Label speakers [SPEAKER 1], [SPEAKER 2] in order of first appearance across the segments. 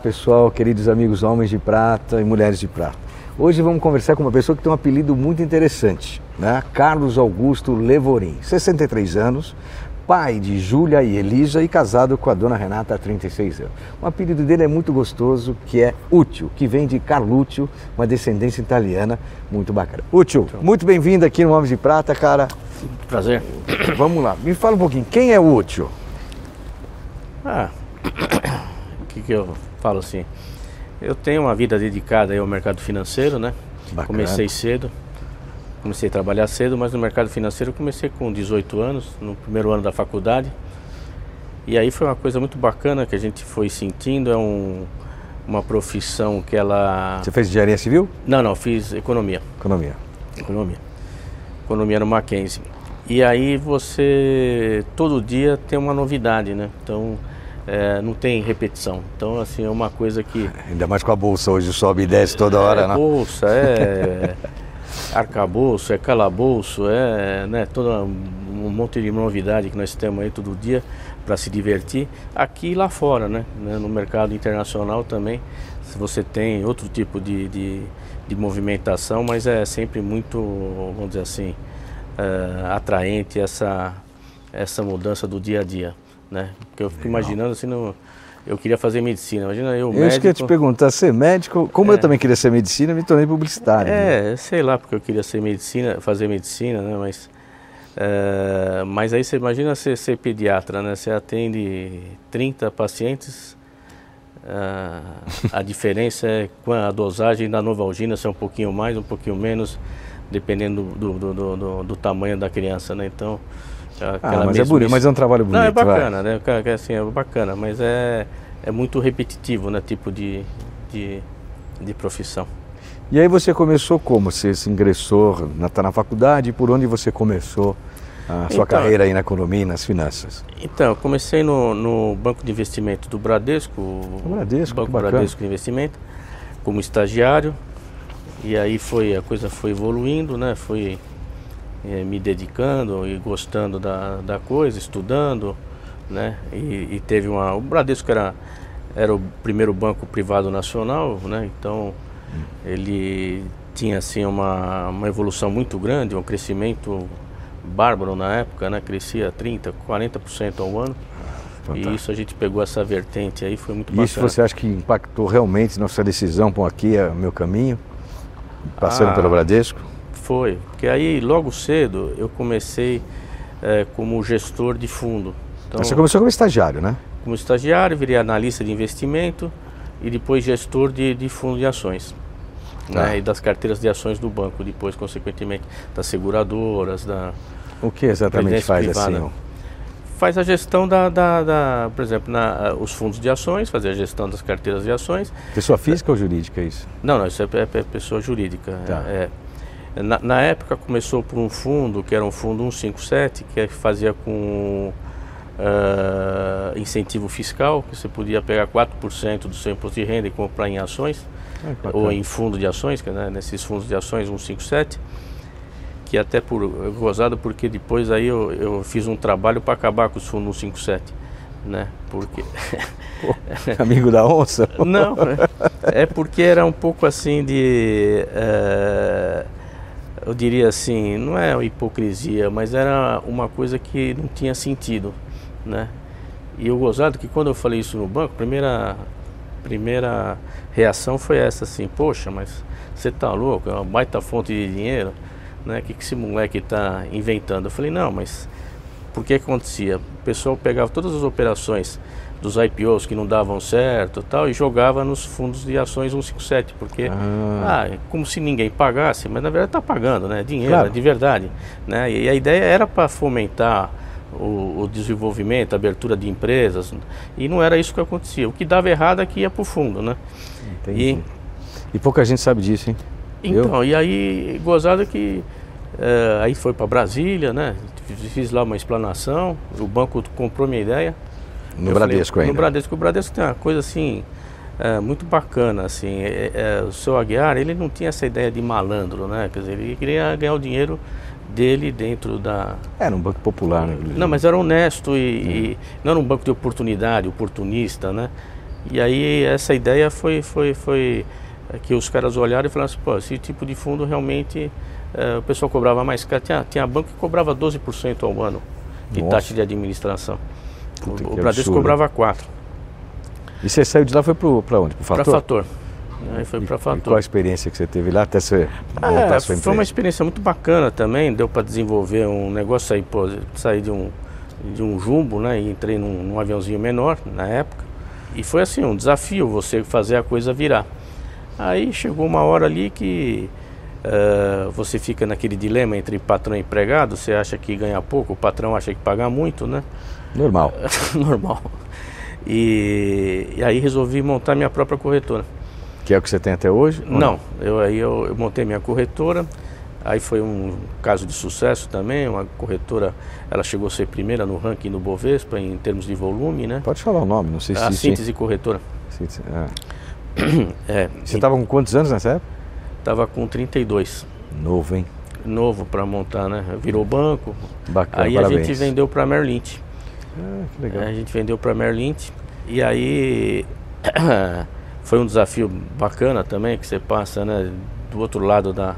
[SPEAKER 1] Pessoal, queridos amigos homens de prata e mulheres de prata. Hoje vamos conversar com uma pessoa que tem um apelido muito interessante, né? Carlos Augusto Levorim, 63 anos, pai de Júlia e Elisa e casado com a dona Renata há 36 anos. O apelido dele é muito gostoso, que é Útil, que vem de Carlúcio, uma descendência italiana muito bacana. Útil, muito bem-vindo aqui no Homens de Prata, cara.
[SPEAKER 2] Prazer.
[SPEAKER 1] Vamos lá, me fala um pouquinho, quem é o Útil?
[SPEAKER 2] Ah, o que, que eu falo assim? Eu tenho uma vida dedicada ao mercado financeiro, né?
[SPEAKER 1] Bacana.
[SPEAKER 2] Comecei cedo, comecei a trabalhar cedo, mas no mercado financeiro eu comecei com 18 anos, no primeiro ano da faculdade. E aí foi uma coisa muito bacana que a gente foi sentindo, é um, uma profissão que ela...
[SPEAKER 1] Você fez engenharia civil?
[SPEAKER 2] Não, não, fiz economia.
[SPEAKER 1] Economia.
[SPEAKER 2] Economia. Economia no Mackenzie. E aí você todo dia tem uma novidade, né? Então é, não tem repetição. Então assim é uma coisa que
[SPEAKER 1] Ainda mais com a bolsa hoje sobe e desce toda hora,
[SPEAKER 2] é
[SPEAKER 1] né?
[SPEAKER 2] bolsa, é arcabouço, é calabouço, é né, todo um monte de novidade que nós temos aí todo dia para se divertir. Aqui e lá fora, né, né, no mercado internacional também, se você tem outro tipo de, de, de movimentação, mas é sempre muito, vamos dizer assim, é, atraente essa, essa mudança do dia a dia. Né? Porque eu fico
[SPEAKER 1] Legal.
[SPEAKER 2] imaginando assim, no, eu queria fazer medicina. Imagina eu,
[SPEAKER 1] Eu
[SPEAKER 2] médico.
[SPEAKER 1] que eu ia te perguntar, ser médico, como eu também queria ser medicina, me tornei publicitário. né?
[SPEAKER 2] É, sei lá, porque eu queria ser medicina, fazer medicina, né? Mas, é, mas aí você imagina ser, ser pediatra, né? Você atende 30 pacientes, ah, a diferença é com a dosagem da Novalgina ser um pouquinho mais, um pouquinho menos, dependendo do, do, do, do- do tamanho da criança, né? Então,
[SPEAKER 1] Ah,
[SPEAKER 2] aquela
[SPEAKER 1] mas é bonito, mas é um trabalho bonito.
[SPEAKER 2] Não, é
[SPEAKER 1] vai.
[SPEAKER 2] bacana, né? Cara, que assim, é bacana, mas é, é muito repetitivo, né? Tipo de, de, de profissão.
[SPEAKER 1] E aí você começou como? Você se ingressou, na, tá na faculdade, por onde você começou a sua
[SPEAKER 2] Então-
[SPEAKER 1] carreira aí na economia e nas finanças?
[SPEAKER 2] Então, eu comecei no, no Banco de Investimento do Bradesco, o
[SPEAKER 1] Bradesco,
[SPEAKER 2] Banco. Bradesco de Investimento, como estagiário. E aí foi a coisa foi evoluindo, né? Fui eh, me dedicando e gostando da, da coisa, estudando, né? E, e teve uma, o Bradesco era era o primeiro banco privado nacional, né? Então ele tinha assim uma, uma evolução muito grande, um crescimento bárbaro na época, né? Crescia 30, 40% ao ano.
[SPEAKER 1] Fantástico.
[SPEAKER 2] E isso a gente pegou essa vertente aí, foi muito
[SPEAKER 1] E isso
[SPEAKER 2] bacana.
[SPEAKER 1] você acha que impactou realmente na sua decisão, bom, aqui é o meu caminho, passando
[SPEAKER 2] Ah.
[SPEAKER 1] pelo Bradesco?
[SPEAKER 2] Foi, porque aí logo cedo eu comecei eh, como gestor de fundo. Então,
[SPEAKER 1] Você começou como estagiário, né?
[SPEAKER 2] como estagiário, virei analista de investimento e depois gestor de, de fundo de ações.
[SPEAKER 1] Tá.
[SPEAKER 2] Né, e das carteiras de ações do banco, depois, consequentemente, das seguradoras, da,
[SPEAKER 1] O que exatamente faz
[SPEAKER 2] privada.
[SPEAKER 1] assim?
[SPEAKER 2] faz a gestão da, da, da- por exemplo, na, os fundos de ações, fazer a gestão das carteiras de ações.
[SPEAKER 1] Pessoa física ou jurídica é isso?
[SPEAKER 2] Não, não, isso é, é- é pessoa jurídica.
[SPEAKER 1] Tá.
[SPEAKER 2] É, na, na época começou por um fundo, que era um fundo 157, que é fazia com ah, incentivo fiscal, que você podia pegar 4% do seu imposto de renda e comprar em ações,
[SPEAKER 1] Ah, que
[SPEAKER 2] ou em fundo de ações, que, né, nesses fundos de ações 157, que até por é gozado porque depois aí eu, eu fiz um trabalho para acabar com os fundos 157, né? Porque
[SPEAKER 1] Amigo da onça?
[SPEAKER 2] não, é porque era um pouco assim de. eh, eu diria assim, não é hipocrisia, mas era uma coisa que não tinha sentido, né? E o gozado que quando eu falei isso no banco, primeira primeira reação foi essa assim, poxa, mas você tá louco, é uma baita fonte de dinheiro, né? Que, que esse moleque está inventando? Eu falei, não, mas por que acontecia? O pessoal pegava todas as operações dos IPOs que não davam certo tal e jogava nos fundos de ações 157, porque ah. ah é como se ninguém pagasse, mas na verdade está pagando, né? Dinheiro, claro. de verdade. Né? E a ideia era para fomentar o, o, desenvolvimento, a abertura de empresas, e não era isso que acontecia. O que dava errado é que ia para o fundo, né?
[SPEAKER 1] Entendi. E, e pouca gente sabe disso, hein?
[SPEAKER 2] Então, Eu? e aí, gozada que é, aí foi para Brasília, né? Fiz lá uma explanação, o banco comprou minha ideia.
[SPEAKER 1] No Bradesco falei,
[SPEAKER 2] ainda? No Bradesco. O Bradesco tem uma coisa assim, é, muito bacana, assim. É, é, o seu Aguiar, ele não tinha essa ideia de malandro, né? Quer dizer, ele queria ganhar o dinheiro dele dentro da...
[SPEAKER 1] Era um banco popular, né?
[SPEAKER 2] Não, mas era honesto e, e, não era um banco de oportunidade, oportunista, né? E aí essa ideia foi, foi, foi que os caras olharam e falaram assim, pô, esse tipo de fundo realmente é, o pessoal cobrava mais caro. Tinha, tinha banco que cobrava 12% ao ano de Nossa. taxa de administração. Puta, o, o Bradesco cobrava 4%.
[SPEAKER 1] E você saiu de lá foi para onde? Para
[SPEAKER 2] Fator? Para Fator. Aí foi para Fator. E
[SPEAKER 1] qual a experiência que você teve lá até você
[SPEAKER 2] montar é, sua Foi uma experiência muito bacana também, deu para desenvolver um negócio aí, pô, sair de um, de um jumbo, né, e entrei num, num aviãozinho menor na época. E foi assim, um desafio você fazer a coisa virar. Aí chegou uma hora ali que Uh, você fica naquele dilema entre patrão e empregado, você acha que ganha pouco, o patrão acha que paga muito, né?
[SPEAKER 1] Normal.
[SPEAKER 2] Normal. E, e, aí resolvi montar minha própria corretora.
[SPEAKER 1] Que é o que você tem até hoje?
[SPEAKER 2] Não? Eu, aí eu, eu, montei minha corretora, aí foi um caso de sucesso também, uma corretora, ela chegou a ser primeira no ranking do Bovespa em termos de volume, né?
[SPEAKER 1] Pode falar o nome, não sei se...
[SPEAKER 2] A Síntese Corretora.
[SPEAKER 1] Síntese, é. é. Você estava com quantos anos nessa época?
[SPEAKER 2] Tava com 32.
[SPEAKER 1] Novo, hein?
[SPEAKER 2] Novo para montar, né? Virou banco.
[SPEAKER 1] Bacana,
[SPEAKER 2] Aí
[SPEAKER 1] parabéns.
[SPEAKER 2] a gente vendeu para Merlin.
[SPEAKER 1] Ah, que legal.
[SPEAKER 2] A gente vendeu para Merlin. E aí foi um desafio bacana também, que você passa, né? Do outro lado da,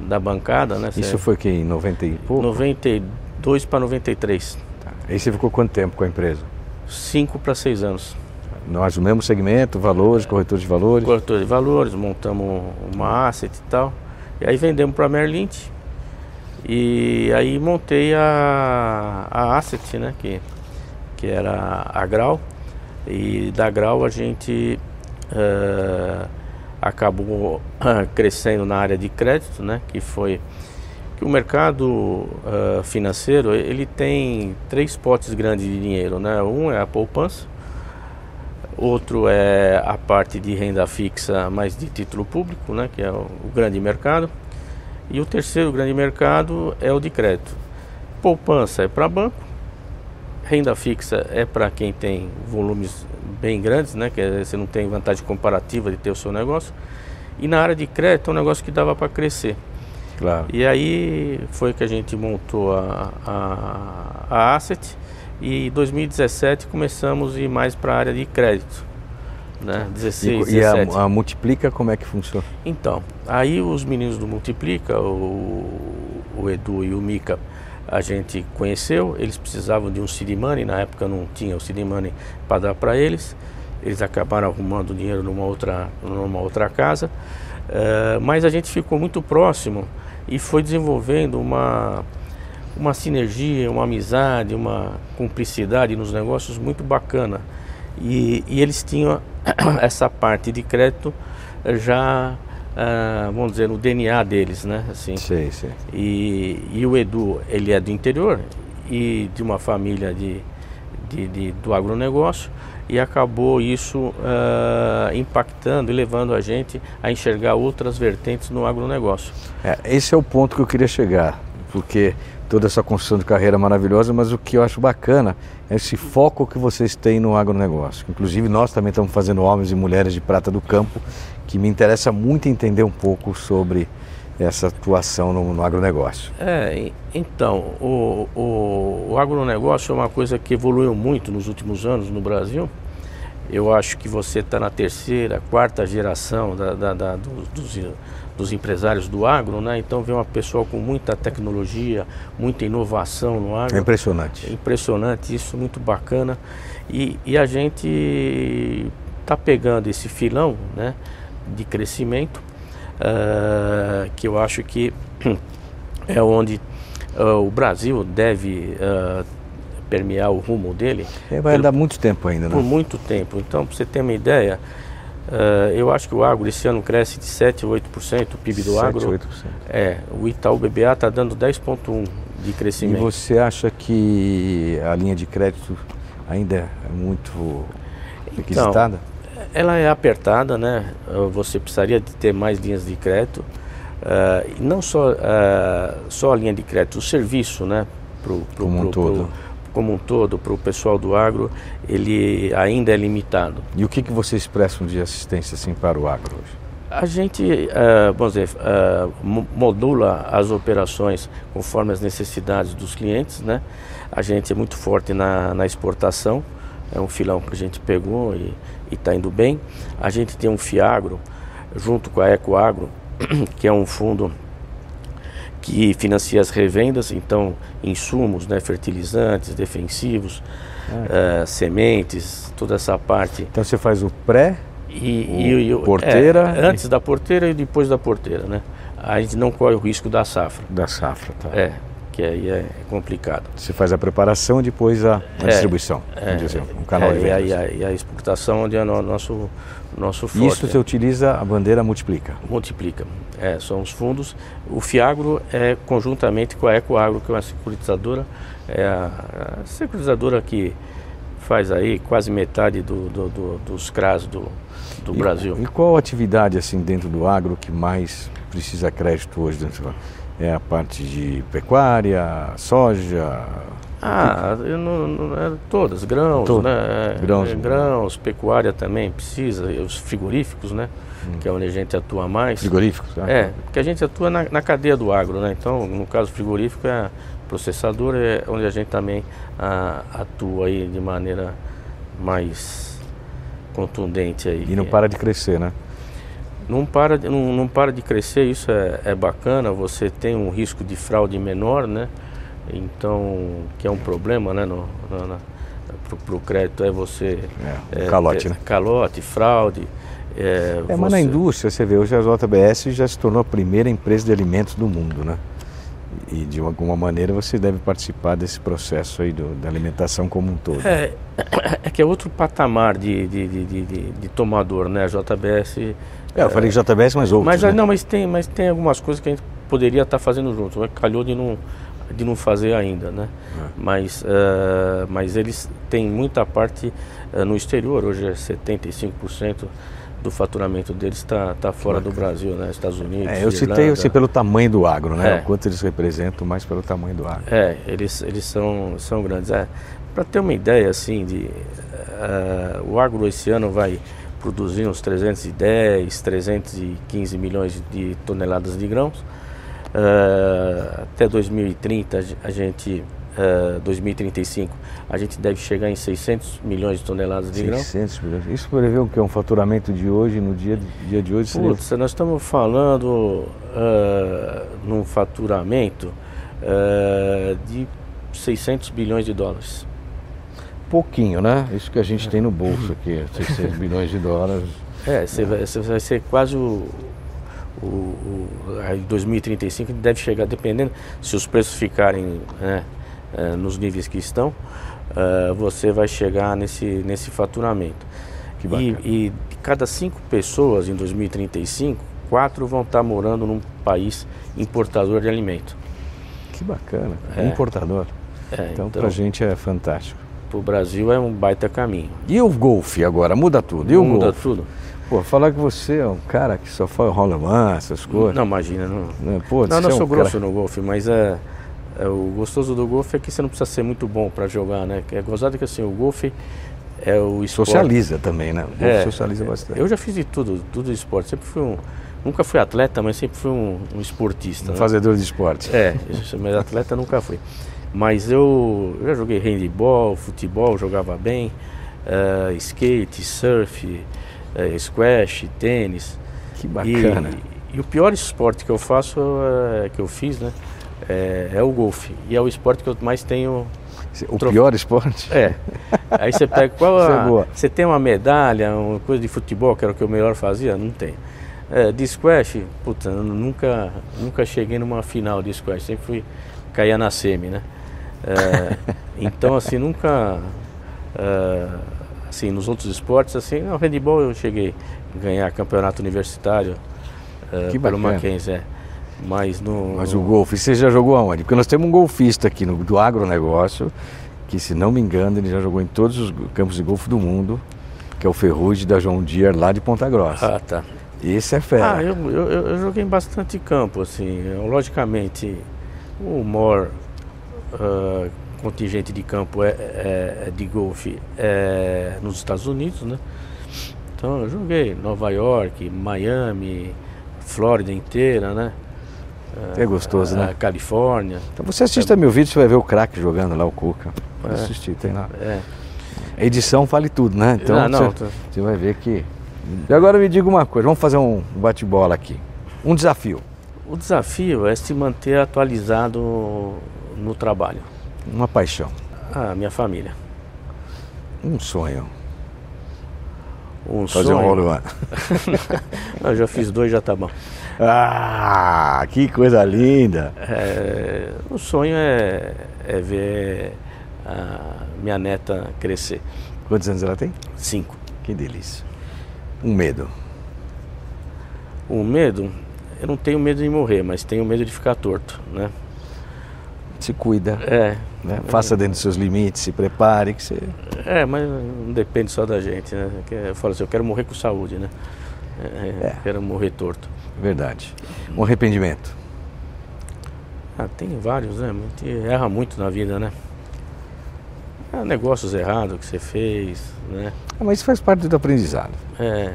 [SPEAKER 2] da bancada, né?
[SPEAKER 1] Isso foi que em 90 e pouco?
[SPEAKER 2] 92 para 93.
[SPEAKER 1] Tá. Aí você ficou quanto tempo com a empresa?
[SPEAKER 2] 5 para 6 anos.
[SPEAKER 1] Nós, o mesmo segmento, valores, corretor de valores?
[SPEAKER 2] Corretor de valores, montamos uma asset e tal. E aí vendemos para a Merlint. E aí montei a, a asset, né? Que, que era a Grau. E da Grau a gente uh, acabou uh, crescendo na área de crédito, né? Que foi que o mercado uh, financeiro ele tem três potes grandes de dinheiro, né? Um é a poupança, Outro é a parte de renda fixa, mais de título público, né, que é o, o grande mercado. E o terceiro grande mercado é o de crédito. Poupança é para banco, renda fixa é para quem tem volumes bem grandes, né, que você não tem vantagem comparativa de ter o seu negócio. E na área de crédito é um negócio que dava para crescer.
[SPEAKER 1] Claro.
[SPEAKER 2] E aí foi que a gente montou a, a, a Asset e em 2017 começamos a ir mais para a área de crédito. Né? 16,
[SPEAKER 1] e, 17. E a, a, Multiplica como é que funciona?
[SPEAKER 2] Então, aí os meninos do Multiplica, o, o Edu e o Mica, a gente conheceu, eles precisavam de um seed money, na época não tinha o seed money para dar para eles, eles acabaram arrumando dinheiro numa outra, numa outra casa, uh, mas a gente ficou muito próximo e foi desenvolvendo uma uma sinergia, uma amizade, uma cumplicidade nos negócios muito bacana. E, e eles tinham essa parte de crédito já, uh, vamos dizer, no DNA deles, né? Assim.
[SPEAKER 1] Sim, sim.
[SPEAKER 2] E, e o Edu, ele é do interior e de uma família de, de, de do agronegócio e acabou isso uh, impactando e levando a gente a enxergar outras vertentes no agronegócio.
[SPEAKER 1] É, esse é o ponto que eu queria chegar, porque toda essa construção de carreira maravilhosa, mas o que eu acho bacana é esse foco que vocês têm no agronegócio. Inclusive nós também estamos fazendo Homens e Mulheres de Prata do Campo, que me interessa muito entender um pouco sobre essa atuação no, no agronegócio.
[SPEAKER 2] É, então, o, o, o agronegócio é uma coisa que evoluiu muito nos últimos anos no Brasil. Eu acho que você está na terceira, quarta geração da, da, da dos, dos dos empresários do agro, né? Então vem uma pessoa com muita tecnologia, muita inovação no agro.
[SPEAKER 1] É impressionante.
[SPEAKER 2] É impressionante, isso muito bacana. E, e a gente está pegando esse filão né, de crescimento, uh, que eu acho que é onde uh, o Brasil deve uh, permear o rumo dele.
[SPEAKER 1] É, vai andar muito tempo ainda, né?
[SPEAKER 2] Por muito tempo. Então, para você ter uma ideia, uh, eu acho que o agro esse ano cresce de 7 a 8%, o PIB do 7, agro. 8%. É, o Itaú BBA está dando 10,1% de crescimento.
[SPEAKER 1] E você acha que a linha de crédito ainda é muito requisitada?
[SPEAKER 2] Então, ela é apertada, né? Você precisaria de ter mais linhas de crédito. Uh, não só, uh, só a linha de crédito, o serviço, né?
[SPEAKER 1] Pro, pro, como um pro, todo. Pro,
[SPEAKER 2] como um todo, para o pessoal do agro, ele ainda é limitado.
[SPEAKER 1] E o que, que vocês prestam de assistência assim, para o agro hoje?
[SPEAKER 2] A gente, uh, vamos dizer, uh, modula as operações conforme as necessidades dos clientes, né? A gente é muito forte na, na exportação, é um filão que a gente pegou e está indo bem. A gente tem um Fiagro, junto com a Ecoagro, que é um fundo que financia as revendas, então insumos, né, fertilizantes, defensivos, uh, sementes, toda essa parte.
[SPEAKER 1] Então você faz o pré,
[SPEAKER 2] e,
[SPEAKER 1] o, e porteira,
[SPEAKER 2] é, antes da porteira e depois da porteira, né? A gente não corre o risco da safra.
[SPEAKER 1] Da safra, tá.
[SPEAKER 2] É, que aí é complicado.
[SPEAKER 1] Você faz a preparação e depois a, a é, distribuição,
[SPEAKER 2] é, dizer, um canal é, de vendas. E a, e a, exportação onde é o nosso nosso forte.
[SPEAKER 1] Isso você utiliza a bandeira multiplica.
[SPEAKER 2] Multiplica. É, são os fundos. O Fiagro é conjuntamente com a Ecoagro, que é uma securitizadora, é a, a securitizadora que faz aí quase metade do, do, do, dos CRAS do, do
[SPEAKER 1] e,
[SPEAKER 2] Brasil.
[SPEAKER 1] E qual atividade assim dentro do agro que mais precisa crédito hoje dentro É a parte de pecuária, soja?
[SPEAKER 2] Ah, eu não, não, é todas, grãos, Todo. né?
[SPEAKER 1] Grãos.
[SPEAKER 2] É, grãos, pecuária também precisa, os frigoríficos, né? Hum. Que é onde a gente atua mais.
[SPEAKER 1] Frigoríficos? Ah.
[SPEAKER 2] É, porque a gente atua na, na cadeia do agro, né? Então, no caso frigorífico, é processador, é onde a gente também a, ah, atua aí de maneira mais contundente aí.
[SPEAKER 1] E não para de crescer, né?
[SPEAKER 2] Não para, não, não para de crescer, isso é, é bacana, você tem um risco de fraude menor, né? Então, que é um problema, né? No, no, para o crédito é você...
[SPEAKER 1] É, é calote, é, né?
[SPEAKER 2] Calote, fraude.
[SPEAKER 1] É, é mas na indústria, você vê, hoje a JBS já se tornou a primeira empresa de alimentos do mundo, né? E de alguma maneira você deve participar desse processo aí do, da alimentação como um todo.
[SPEAKER 2] É, é que é outro patamar de, de, de, de, de tomador, né? A JBS.
[SPEAKER 1] É, eu falei JBS, mas outros.
[SPEAKER 2] Mas,
[SPEAKER 1] né?
[SPEAKER 2] não, mas tem, mas tem algumas coisas que a gente poderia estar fazendo junto. Mas calhou de não, de não fazer ainda, né? É. Mas, uh, mas eles têm muita parte uh, no exterior, hoje é 75% do faturamento deles está tá fora do Brasil, né? Estados Unidos.
[SPEAKER 1] É, eu citei assim, pelo tamanho do agro, né? É. O quanto eles representam, mais pelo tamanho do agro.
[SPEAKER 2] É, eles, eles são, são grandes. É, Para ter uma ideia, assim, de, uh, o agro esse ano vai produzir uns 310, 315 milhões de toneladas de grãos. Uh, até 2030 a gente uh, eh, 2035, a gente deve chegar em 600 milhões de toneladas de
[SPEAKER 1] 600 milhões. Isso prevê o que? Um faturamento de hoje, no dia, dia de hoje?
[SPEAKER 2] Putz, seria... nós estamos falando uh, num faturamento uh, de 600 bilhões de dólares.
[SPEAKER 1] Pouquinho, né? Isso que a gente tem no bolso aqui, 600 bilhões de dólares.
[SPEAKER 2] É, você vai, vai ser quase o, o, o, em 2035 deve chegar, dependendo se os preços ficarem né, é, nos níveis que estão, é, você vai chegar nesse, nesse faturamento. E, e de cada cinco pessoas em 2035, quatro vão estar morando num país importador de alimento.
[SPEAKER 1] Que bacana, é. importador. É, então, então para a gente é fantástico.
[SPEAKER 2] Para o Brasil é um baita caminho.
[SPEAKER 1] E o golfe agora? Muda tudo. E o
[SPEAKER 2] Muda
[SPEAKER 1] golfe?
[SPEAKER 2] tudo.
[SPEAKER 1] Pô, falar que você é um cara que só foi rolamã, essas coisas.
[SPEAKER 2] Não, imagina. Não, Pô, não, não é um sou grosso cara... no golfe, mas é é, o gostoso do golfe é que você não precisa ser muito bom para jogar, né? É gozado que assim, o golfe é o esporte.
[SPEAKER 1] Socializa também, né? O golfe é, socializa bastante.
[SPEAKER 2] Eu já fiz de tudo, tudo de esporte. Sempre fui um. Nunca fui atleta, mas sempre fui um, um esportista. Um
[SPEAKER 1] né? fazedor de esporte.
[SPEAKER 2] É, mas atleta nunca fui. Mas eu, eu já joguei handball, futebol, jogava bem, uh, skate, surf, uh, squash, tênis.
[SPEAKER 1] Que bacana.
[SPEAKER 2] E, e, o pior esporte que eu faço, uh, que eu fiz, né? é, é o golfe. E é o esporte que eu mais tenho
[SPEAKER 1] O pior esporte?
[SPEAKER 2] É. Aí você pega qual
[SPEAKER 1] é
[SPEAKER 2] a. Você tem uma medalha, uma coisa de futebol, que era o que eu melhor fazia? Não tem. É, de squash, puta, eu nunca, nunca cheguei numa final de squash, sempre fui caía na semi, né? É, então assim, nunca é, assim, nos outros esportes, assim, no handebol eu cheguei a ganhar campeonato universitário é,
[SPEAKER 1] Que
[SPEAKER 2] pelo. Mackenzie, é. Mas no.
[SPEAKER 1] Mas o golfe, você já jogou aonde? Porque nós temos um golfista aqui no, do agronegócio, que se não me engano, ele já jogou em todos os campos de golfe do mundo, que é o Ferrugem da John Deere lá de Ponta Grossa.
[SPEAKER 2] Ah, tá.
[SPEAKER 1] Esse é fera.
[SPEAKER 2] Ah, eu, eu, eu- joguei em bastante campo, assim. Eu, Logicamente, o maior ah, contingente de campo é, é- é de golfe é nos Estados Unidos, né? Então eu joguei Nova York, Miami, Flórida inteira, né?
[SPEAKER 1] É gostoso,
[SPEAKER 2] Ah,
[SPEAKER 1] né?
[SPEAKER 2] Califórnia.
[SPEAKER 1] Então você assista meu vídeo, você vai ver o craque jogando lá, o Cuca. Pode
[SPEAKER 2] É.
[SPEAKER 1] assistir, tem lá.
[SPEAKER 2] É.
[SPEAKER 1] A edição vale tudo, né? Então
[SPEAKER 2] Ah, não,
[SPEAKER 1] você, você vai ver que. E agora me diga uma coisa, vamos fazer um bate-bola aqui. Um desafio,
[SPEAKER 2] O desafio é se manter atualizado no trabalho.
[SPEAKER 1] Uma paixão,
[SPEAKER 2] Ah, minha família.
[SPEAKER 1] um sonho.
[SPEAKER 2] Um
[SPEAKER 1] Fazer um
[SPEAKER 2] sonho.
[SPEAKER 1] rolo one.
[SPEAKER 2] Eu já fiz dois, já tá bom.
[SPEAKER 1] Ah, que coisa linda!
[SPEAKER 2] É, o sonho é, é ver a minha neta crescer.
[SPEAKER 1] Quantos anos ela tem?
[SPEAKER 2] Cinco.
[SPEAKER 1] Que delícia. Um medo.
[SPEAKER 2] O medo, eu não tenho medo de morrer, mas tenho medo de ficar torto, né?
[SPEAKER 1] Se cuida,
[SPEAKER 2] É,
[SPEAKER 1] né? faça dentro dos seus limites, se prepare, que você.
[SPEAKER 2] é, mas não depende só da gente, né? Eu falo assim, eu quero morrer com saúde, né? É,
[SPEAKER 1] É.
[SPEAKER 2] Quero morrer torto.
[SPEAKER 1] Verdade. Um arrependimento.
[SPEAKER 2] Ah, tem vários, né? A gente erra muito na vida, né? Ah, negócios errados que você fez, né?
[SPEAKER 1] Ah, mas isso faz parte do aprendizado.
[SPEAKER 2] É,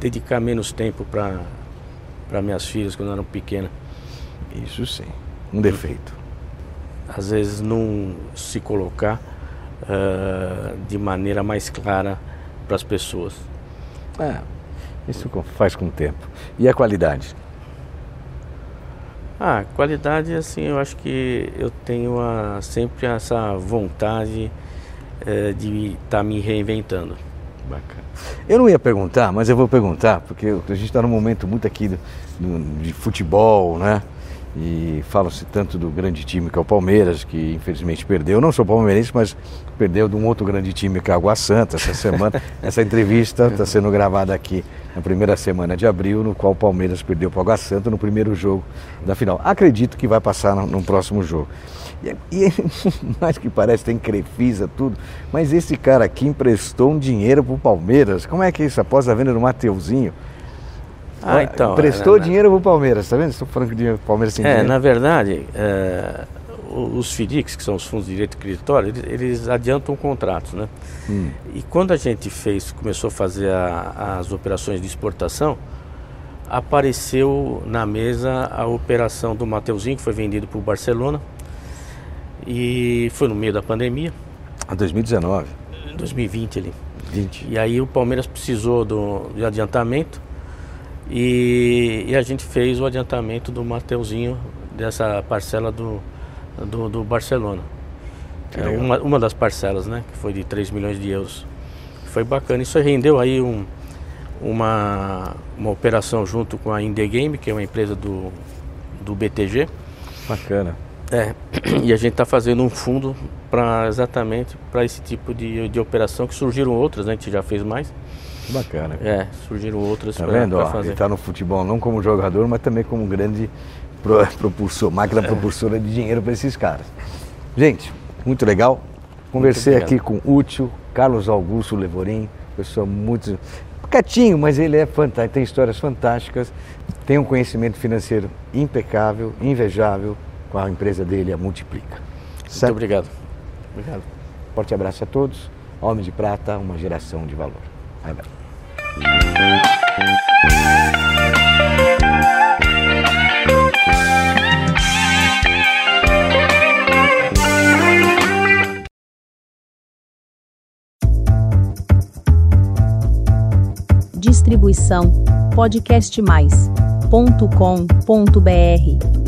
[SPEAKER 2] dedicar menos tempo para minhas filhas quando eram pequenas.
[SPEAKER 1] Isso sim. Um defeito.
[SPEAKER 2] Às vezes não se colocar ah, de maneira mais clara para as pessoas.
[SPEAKER 1] É, isso faz com o tempo. E a qualidade?
[SPEAKER 2] Ah, qualidade, assim, eu acho que eu tenho a- sempre essa vontade eh, de estar me reinventando.
[SPEAKER 1] Bacana. Eu não ia perguntar, mas eu vou perguntar, porque a gente está num momento muito aqui do- do- de futebol, né? E fala-se tanto do grande time que é o Palmeiras, que infelizmente perdeu. Eu não sou palmeirense, mas perdeu de um outro grande time que é a Água Santa essa semana. Essa entrevista está sendo gravada aqui na primeira semana de abril, no qual o Palmeiras perdeu para o Água Santa no primeiro jogo da final. Acredito que vai passar no, no próximo jogo. E, e mais que parece, tem Crefisa, tudo. Mas esse cara aqui emprestou um dinheiro pro Palmeiras. Como é que é isso? Após a venda do Mateuzinho?
[SPEAKER 2] Ah, então.
[SPEAKER 1] Emprestou
[SPEAKER 2] é, na-
[SPEAKER 1] dinheiro pro Palmeiras, tá vendo? Estou falando que dinheiro- Palmeiras tem
[SPEAKER 2] É,
[SPEAKER 1] dinheiro.
[SPEAKER 2] na verdade, é, os FDICs, que são os fundos de direito creditório, eles, eles adiantam contratos, né?
[SPEAKER 1] Hum.
[SPEAKER 2] E quando a gente fez, começou a fazer a- as operações de exportação, apareceu na mesa a operação do Mateuzinho, que foi vendido para o Barcelona, e foi no meio da pandemia,
[SPEAKER 1] A 2019,
[SPEAKER 2] em 2020 ali.
[SPEAKER 1] 20.
[SPEAKER 2] E aí o Palmeiras precisou do, de adiantamento e, e a gente fez o adiantamento do Mateuzinho dessa parcela do, do, do Barcelona. É uma, uma das parcelas, né? Que foi de 3 milhões de euros. Foi bacana. Isso rendeu aí um, uma, uma operação junto com a Indegame, que é uma empresa do, do BTG.
[SPEAKER 1] Bacana.
[SPEAKER 2] É, e a gente está fazendo um fundo para exatamente para esse tipo de, de operação que surgiram outras, né? A gente já fez mais.
[SPEAKER 1] Bacana.
[SPEAKER 2] É, surgiram outras
[SPEAKER 1] Tá vendo? Ó,
[SPEAKER 2] fazer.
[SPEAKER 1] ele tá no futebol não como jogador, mas também como grande pro- propulsor, máquina propulsora de dinheiro para esses caras. Gente, muito legal. Conversei
[SPEAKER 2] obrigado.
[SPEAKER 1] aqui com o Útil, Carlos Augusto Levorim, pessoa muito quietinho, mas ele é fantástico, tem histórias fantásticas, tem um conhecimento financeiro impecável, invejável, com a empresa dele, a Multiplica.
[SPEAKER 2] Muito
[SPEAKER 1] Certo?
[SPEAKER 2] obrigado. Obrigado.
[SPEAKER 1] Forte abraço a todos. Homem de Prata, uma geração de valor. Vai, vai.
[SPEAKER 3] Distribuição podcastmais.com.br